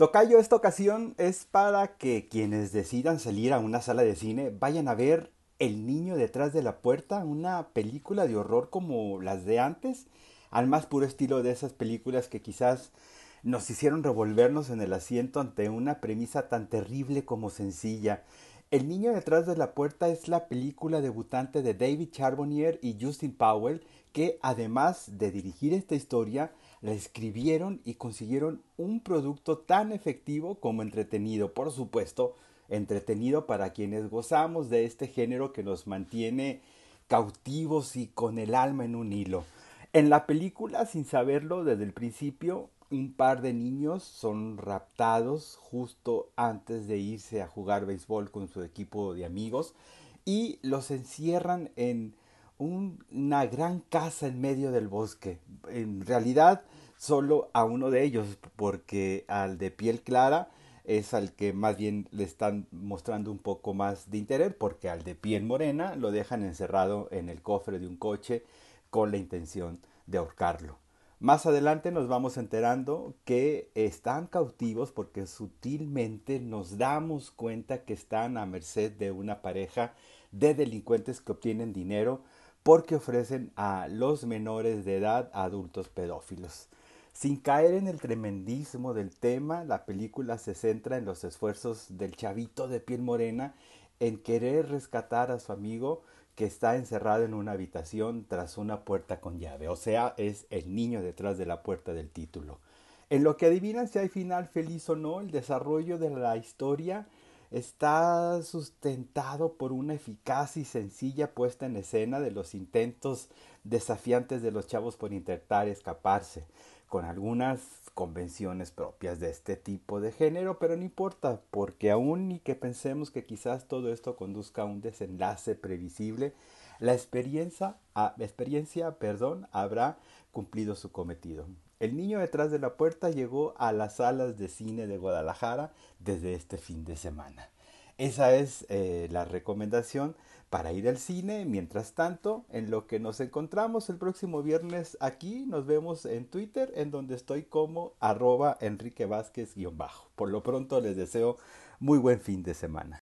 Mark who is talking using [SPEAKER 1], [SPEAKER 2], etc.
[SPEAKER 1] Tocayo, esta ocasión es para que quienes decidan salir a una sala de cine vayan a ver El niño detrás de la puerta, una película de horror como las de antes, al más puro estilo de esas películas que quizás nos hicieron revolvernos en el asiento ante una premisa tan terrible como sencilla. El niño detrás de la puerta es la película debutante de David Charbonnier y Justin Powell, que además de dirigir esta historia, la escribieron y consiguieron un producto tan efectivo como entretenido. Por supuesto, entretenido para quienes gozamos de este género que nos mantiene cautivos y con el alma en un hilo. En la película, sin saberlo desde el principio, un par de niños son raptados justo antes de irse a jugar béisbol con su equipo de amigos y los encierran en una gran casa en medio del bosque. En realidad, solo a uno de ellos, porque al de piel clara es al que más bien le están mostrando un poco más de interés, porque al de piel morena lo dejan encerrado en el cofre de un coche con la intención de ahorcarlo. Más adelante nos vamos enterando que están cautivos porque sutilmente nos damos cuenta que están a merced de una pareja de delincuentes que obtienen dinero porque ofrecen a los menores de edad a adultos pedófilos. Sin caer en el tremendismo del tema, la película se centra en los esfuerzos del chavito de piel morena en querer rescatar a su amigo que está encerrado en una habitación tras una puerta con llave, o sea, es el niño detrás de la puerta del título. En lo que adivinan si hay final feliz o no, el desarrollo de la historia está sustentado por una eficaz y sencilla puesta en escena de los intentos desafiantes de los chavos por intentar escaparse, con algunas convenciones propias de este tipo de género, pero no importa, porque aún ni que pensemos que quizás todo esto conduzca a un desenlace previsible, la experiencia, la experiencia perdón, habrá cumplido su cometido. El niño detrás de la puerta llegó a las salas de cine de Guadalajara desde este fin de semana. Esa es eh, la recomendación para ir al cine. Mientras tanto, en lo que nos encontramos el próximo viernes aquí, nos vemos en Twitter, en donde estoy como arroba Enrique Vázquez-bajo. Por lo pronto les deseo muy buen fin de semana.